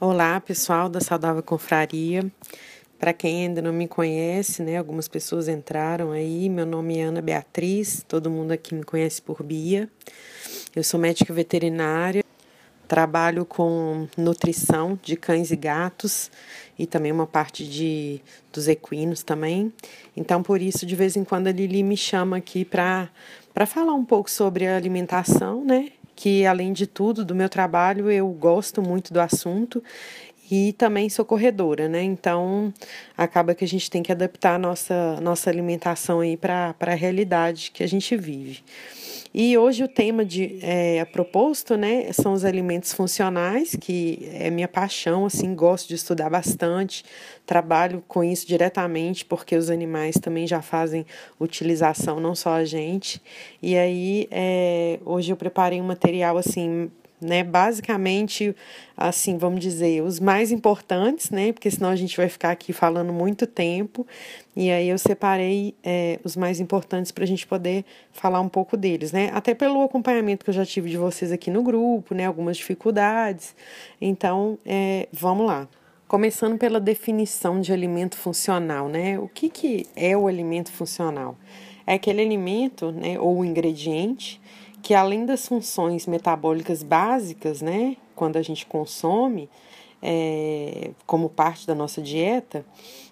Olá, pessoal da Saudável Confraria. Para quem ainda não me conhece, né, algumas pessoas entraram aí. Meu nome é Ana Beatriz, todo mundo aqui me conhece por Bia. Eu sou médica veterinária, trabalho com nutrição de cães e gatos e também uma parte de dos equinos também. Então, por isso, de vez em quando a Lili me chama aqui para para falar um pouco sobre a alimentação, né? Que, além de tudo, do meu trabalho, eu gosto muito do assunto e também sou corredora, né? Então acaba que a gente tem que adaptar a nossa, nossa alimentação aí para a realidade que a gente vive. E hoje o tema de é, proposto, né, são os alimentos funcionais, que é minha paixão, assim, gosto de estudar bastante, trabalho com isso diretamente, porque os animais também já fazem utilização, não só a gente. E aí, é, hoje eu preparei um material, assim, né? Basicamente, assim, vamos dizer, os mais importantes, né? Porque senão a gente vai ficar aqui falando muito tempo. E aí eu separei é, os mais importantes para a gente poder falar um pouco deles, né? Até pelo acompanhamento que eu já tive de vocês aqui no grupo, né? Algumas dificuldades. Então, é, vamos lá. Começando pela definição de alimento funcional, né? O que, que é o alimento funcional? É aquele alimento, né, ou ingrediente que além das funções metabólicas básicas, né, quando a gente consome é, como parte da nossa dieta,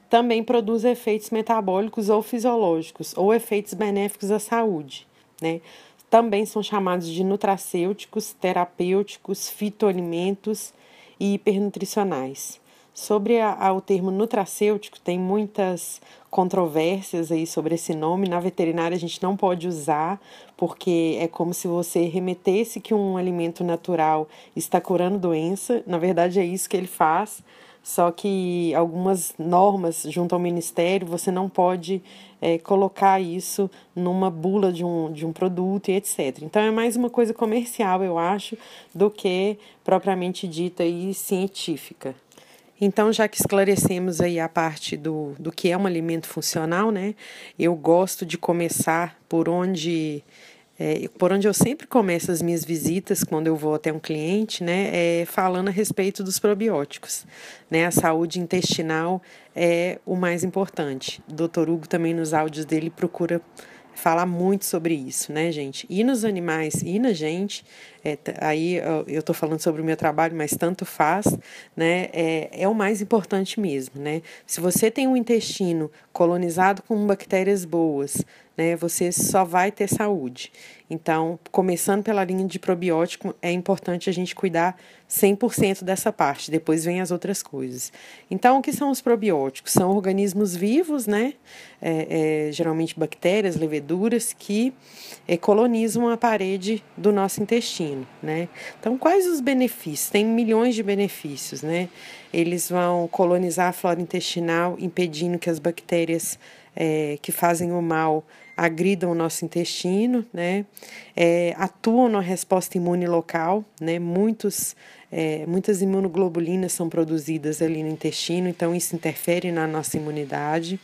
também produz efeitos metabólicos ou fisiológicos ou efeitos benéficos à saúde, né? Também são chamados de nutracêuticos, terapêuticos, fitoalimentos e hipernutricionais. Sobre a, a, o termo nutracêutico, tem muitas controvérsias aí sobre esse nome. Na veterinária a gente não pode usar, porque é como se você remetesse que um alimento natural está curando doença. Na verdade, é isso que ele faz. Só que algumas normas junto ao Ministério, você não pode é, colocar isso numa bula de um, de um produto e etc. Então é mais uma coisa comercial, eu acho, do que propriamente dita e científica. Então, já que esclarecemos aí a parte do, do que é um alimento funcional, né? Eu gosto de começar por onde é, por onde eu sempre começo as minhas visitas quando eu vou até um cliente, né, é falando a respeito dos probióticos. Né, a saúde intestinal é o mais importante. O doutor Hugo também nos áudios dele procura falar muito sobre isso, né, gente? E nos animais e na gente, é, aí eu estou falando sobre o meu trabalho, mas tanto faz, né? É, é o mais importante mesmo, né? Se você tem um intestino colonizado com bactérias boas, né, você só vai ter saúde. Então, começando pela linha de probiótico, é importante a gente cuidar 100% dessa parte, depois vem as outras coisas. Então, o que são os probióticos? São organismos vivos, né, é, é, geralmente bactérias, leveduras, que é, colonizam a parede do nosso intestino, né. Então, quais os benefícios? Tem milhões de benefícios, né. Eles vão colonizar a flora intestinal, impedindo que as bactérias é, que fazem o mal agridam o nosso intestino, né? É, atuam na resposta imune local, né? Muitos, é, muitas imunoglobulinas são produzidas ali no intestino, então isso interfere na nossa imunidade.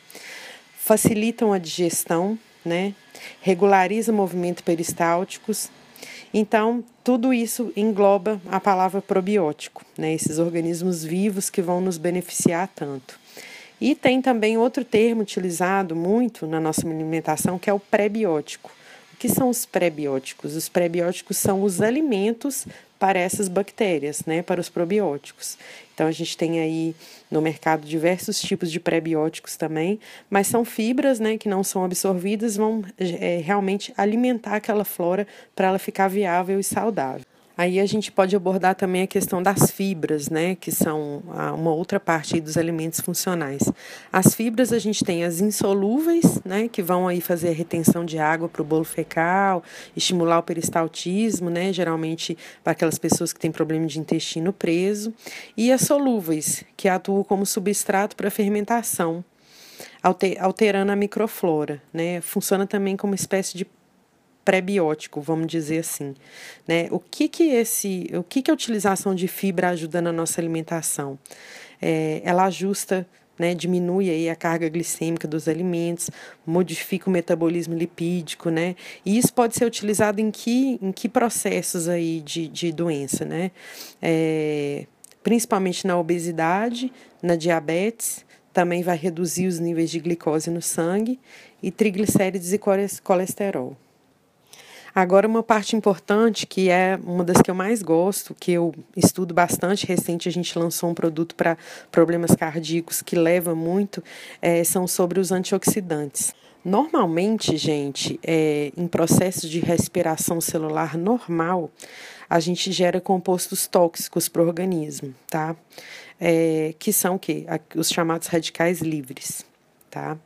Facilitam a digestão, né? Regulariza movimentos peristálticos. Então, tudo isso engloba a palavra probiótico, né? Esses organismos vivos que vão nos beneficiar tanto. E tem também outro termo utilizado muito na nossa alimentação, que é o pré-biótico. O que são os pré-bióticos? Os pré-bióticos são os alimentos para essas bactérias, né, para os probióticos. Então a gente tem aí no mercado diversos tipos de pré-bióticos também, mas são fibras, né, que não são absorvidas, vão é, realmente alimentar aquela flora para ela ficar viável e saudável. Aí a gente pode abordar também a questão das fibras, né, que são uma outra parte dos alimentos funcionais. As fibras a gente tem as insolúveis, né, que vão aí fazer a retenção de água para o bolo fecal, estimular o peristaltismo, né, geralmente para aquelas pessoas que têm problema de intestino preso, e as solúveis, que atuam como substrato para fermentação, alterando a microflora, né, funciona também como espécie de pré-biótico, vamos dizer assim, né? O que que esse, o que que a utilização de fibra ajuda na nossa alimentação? É, ela ajusta, né, diminui aí a carga glicêmica dos alimentos, modifica o metabolismo lipídico, né? E isso pode ser utilizado em que, em que processos aí de, de doença, né? É, principalmente na obesidade, na diabetes, também vai reduzir os níveis de glicose no sangue e triglicérides e colesterol. Agora, uma parte importante, que é uma das que eu mais gosto, que eu estudo bastante, recente a gente lançou um produto para problemas cardíacos que leva muito, é, são sobre os antioxidantes. Normalmente, gente, é, em processos de respiração celular normal, a gente gera compostos tóxicos para o organismo, tá? É, que são o quê? Os chamados radicais livres, tá?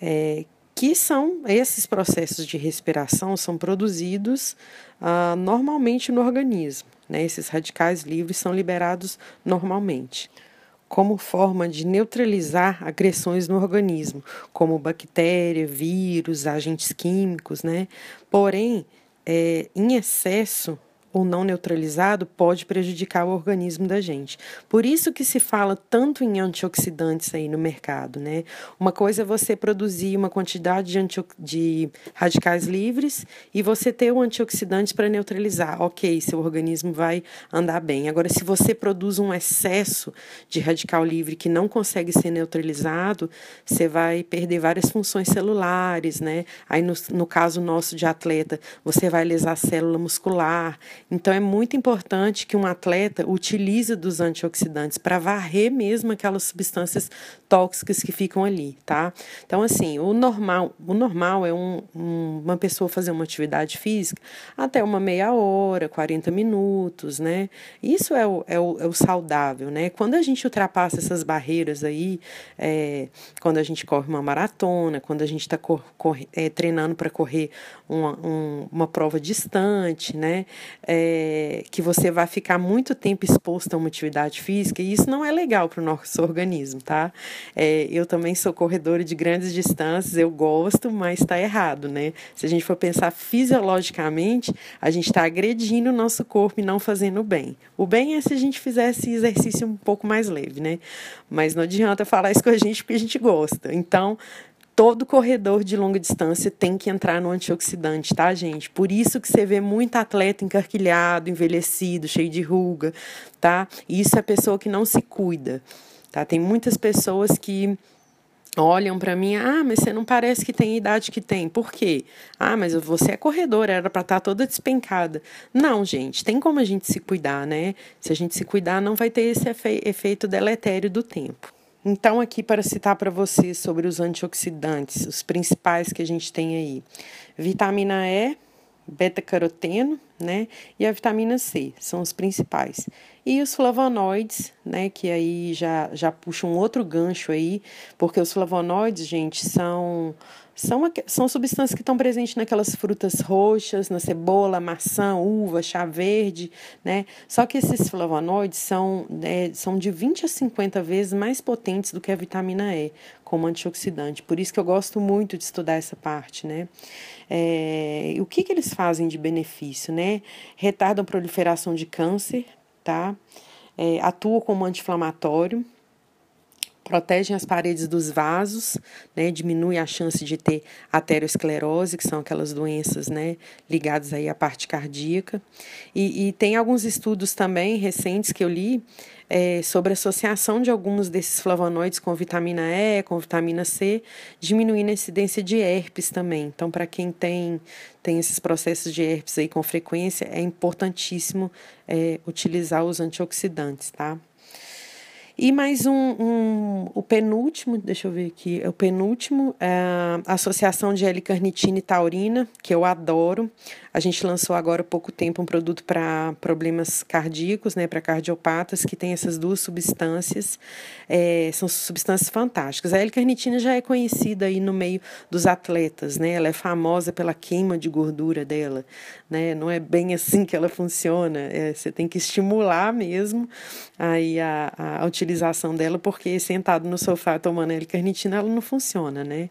É, que são esses processos de respiração são produzidos ah, normalmente no organismo. Né? Esses radicais livres são liberados normalmente como forma de neutralizar agressões no organismo, como bactéria, vírus, agentes químicos, né? Porém, é, em excesso, ou não neutralizado pode prejudicar o organismo da gente. Por isso que se fala tanto em antioxidantes aí no mercado, né? Uma coisa é você produzir uma quantidade de, de radicais livres e você ter o antioxidante para neutralizar. Ok, seu organismo vai andar bem. Agora, se você produz um excesso de radical livre que não consegue ser neutralizado, você vai perder várias funções celulares, né? Aí, no, no caso nosso de atleta, você vai lesar a célula muscular. Então é muito importante que um atleta utilize dos antioxidantes para varrer mesmo aquelas substâncias tóxicas que ficam ali, tá? Então assim, o normal, o normal é um, um, uma pessoa fazer uma atividade física até uma meia hora, 40 minutos, né? Isso é o, é o, é o saudável, né? Quando a gente ultrapassa essas barreiras aí, é, quando a gente corre uma maratona, quando a gente está é, treinando para correr uma, um, uma prova distante, né? É, que você vai ficar muito tempo exposto a uma atividade física, e isso não é legal para o nosso organismo, tá? É, eu também sou corredora de grandes distâncias, eu gosto, mas está errado, né? Se a gente for pensar fisiologicamente, a gente está agredindo o nosso corpo e não fazendo bem. O bem é se a gente fizesse exercício um pouco mais leve, né? Mas não adianta falar isso com a gente porque a gente gosta. Então, todo corredor de longa distância tem que entrar no antioxidante, tá, gente? Por isso que você vê muito atleta encarquilhado, envelhecido, cheio de ruga, tá? Isso é pessoa que não se cuida, tá? Tem muitas pessoas que olham para mim, ah, mas você não parece que tem a idade que tem. Por quê? Ah, mas você é corredora, era para estar tá toda despencada. Não, gente, tem como a gente se cuidar, né? Se a gente se cuidar, não vai ter esse efe efeito deletério do tempo. Então, aqui para citar para vocês sobre os antioxidantes, os principais que a gente tem aí: vitamina E, beta-caroteno, né? E a vitamina C, são os principais. E os flavonoides, né? Que aí já, já puxa um outro gancho aí, porque os flavonoides, gente, são são, são substâncias que estão presentes naquelas frutas roxas, na cebola, maçã, uva, chá verde, né? Só que esses flavonoides são, é, são de 20 a 50 vezes mais potentes do que a vitamina E como antioxidante. Por isso que eu gosto muito de estudar essa parte, né? É, o que, que eles fazem de benefício, né? Retardam a proliferação de câncer, tá? É, atuam como anti-inflamatório, protegem as paredes dos vasos, né, diminui a chance de ter aterosclerose, que são aquelas doenças, né, ligadas aí à parte cardíaca. E, e tem alguns estudos também recentes que eu li é, sobre a associação de alguns desses flavonoides com vitamina E, com vitamina C, diminuindo a incidência de herpes também. Então, para quem tem, tem esses processos de herpes aí com frequência, é importantíssimo é, utilizar os antioxidantes, tá? E mais um, um, o penúltimo, deixa eu ver aqui, o penúltimo é a Associação de L-Carnitina e Taurina, que eu adoro. A gente lançou agora há pouco tempo um produto para problemas cardíacos, né, para cardiopatas, que tem essas duas substâncias. É, são substâncias fantásticas. A L-carnitina já é conhecida aí no meio dos atletas, né? Ela é famosa pela queima de gordura dela, né? Não é bem assim que ela funciona. É, você tem que estimular mesmo aí a, a utilização dela, porque sentado no sofá tomando L-carnitina, ela não funciona, né?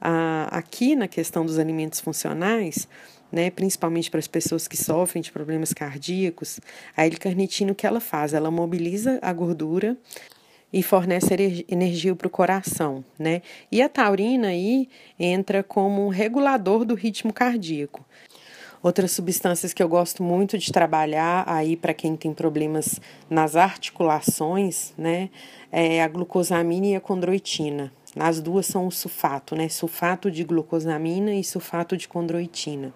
Ah, aqui na questão dos alimentos funcionais, né, principalmente para as pessoas que sofrem de problemas cardíacos, a L-carnitina o que ela faz? Ela mobiliza a gordura e fornece energia para o coração, né? E a taurina aí entra como um regulador do ritmo cardíaco. Outras substâncias que eu gosto muito de trabalhar aí para quem tem problemas nas articulações, né, é a glucosamina e a condroitina. As duas são o sulfato, né, sulfato de glucosamina e sulfato de condroitina.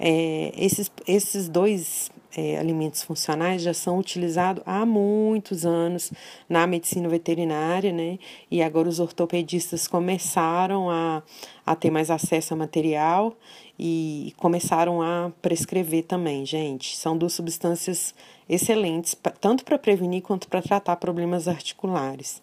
É, esses, esses dois é, alimentos funcionais já são utilizados há muitos anos na medicina veterinária, né? E agora os ortopedistas começaram a, a ter mais acesso a material e começaram a prescrever também, gente. São duas substâncias excelentes, tanto para prevenir quanto para tratar problemas articulares.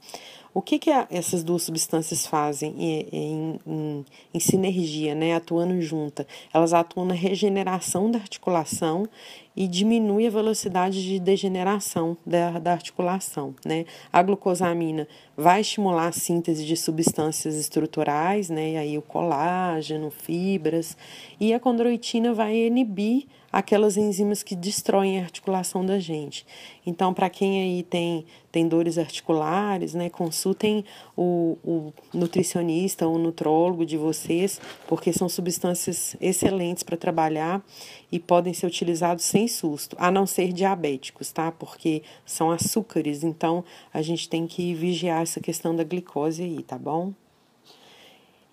O que, que essas duas substâncias fazem em, em, em, em, sinergia, né, atuando junta? Elas atuam na regeneração da articulação e diminui a velocidade de degeneração da, da articulação. Né? A glucosamina vai estimular a síntese de substâncias estruturais, né, e aí o colágeno, fibras, e a condroitina vai inibir aquelas enzimas que destroem a articulação da gente. Então, para quem aí tem, tem dores articulares, né, consultem o, o nutricionista ou nutrólogo de vocês, porque são substâncias excelentes para trabalhar e podem ser utilizados sem susto, a não ser diabéticos, tá? Porque são açúcares, então a gente tem que vigiar essa questão da glicose aí, tá bom?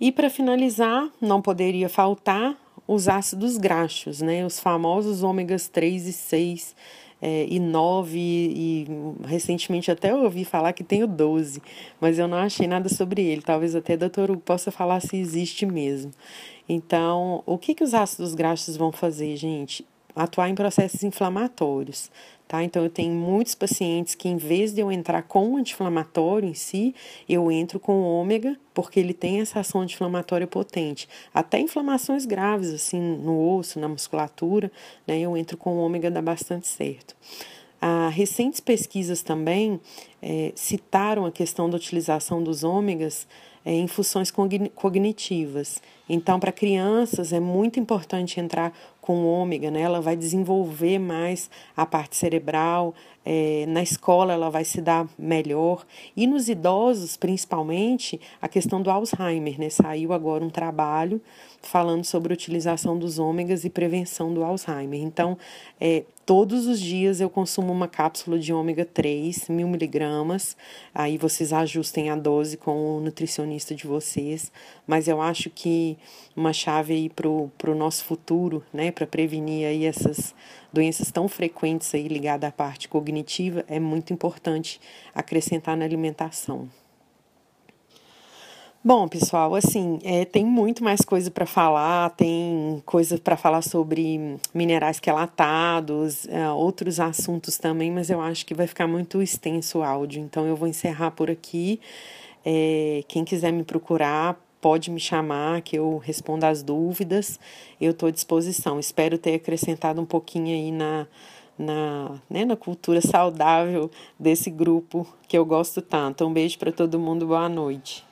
E para finalizar, não poderia faltar os ácidos graxos, né? Os famosos ômegas 3 e 6 é, e 9, e recentemente até ouvi falar que tem o 12, mas eu não achei nada sobre ele. Talvez até doutor Hugo possa falar se existe mesmo. Então, o que, que os ácidos graxos vão fazer, gente? Atuar em processos inflamatórios. Tá? Então, eu tenho muitos pacientes que, em vez de eu entrar com o anti-inflamatório em si, eu entro com o ômega, porque ele tem essa ação anti-inflamatória potente. Até inflamações graves, assim, no osso, na musculatura, né, eu entro com o ômega, dá bastante certo. Ah, recentes pesquisas também é, citaram a questão da utilização dos ômegas é, em funções cognitivas. Então, para crianças é muito importante entrar com ômega, né? Ela vai desenvolver mais a parte cerebral, é, na escola ela vai se dar melhor. E nos idosos, principalmente, a questão do Alzheimer, né? Saiu agora um trabalho falando sobre a utilização dos ômegas e prevenção do Alzheimer. Então, é, todos os dias eu consumo uma cápsula de ômega 3, mil miligramas. Aí vocês ajustem a dose com o nutricionista de vocês. Mas eu acho que uma chave aí para o nosso futuro, né? Para prevenir aí essas doenças tão frequentes aí ligadas à parte cognitiva, é muito importante acrescentar na alimentação. Bom, pessoal, assim, é, tem muito mais coisa para falar, tem coisa para falar sobre minerais quelatados, é, outros assuntos também, mas eu acho que vai ficar muito extenso o áudio, então eu vou encerrar por aqui. É, quem quiser me procurar, pode me chamar, que eu respondo as dúvidas, eu estou à disposição. Espero ter acrescentado um pouquinho aí na, na, né, na cultura saudável desse grupo que eu gosto tanto. Um beijo para todo mundo, boa noite.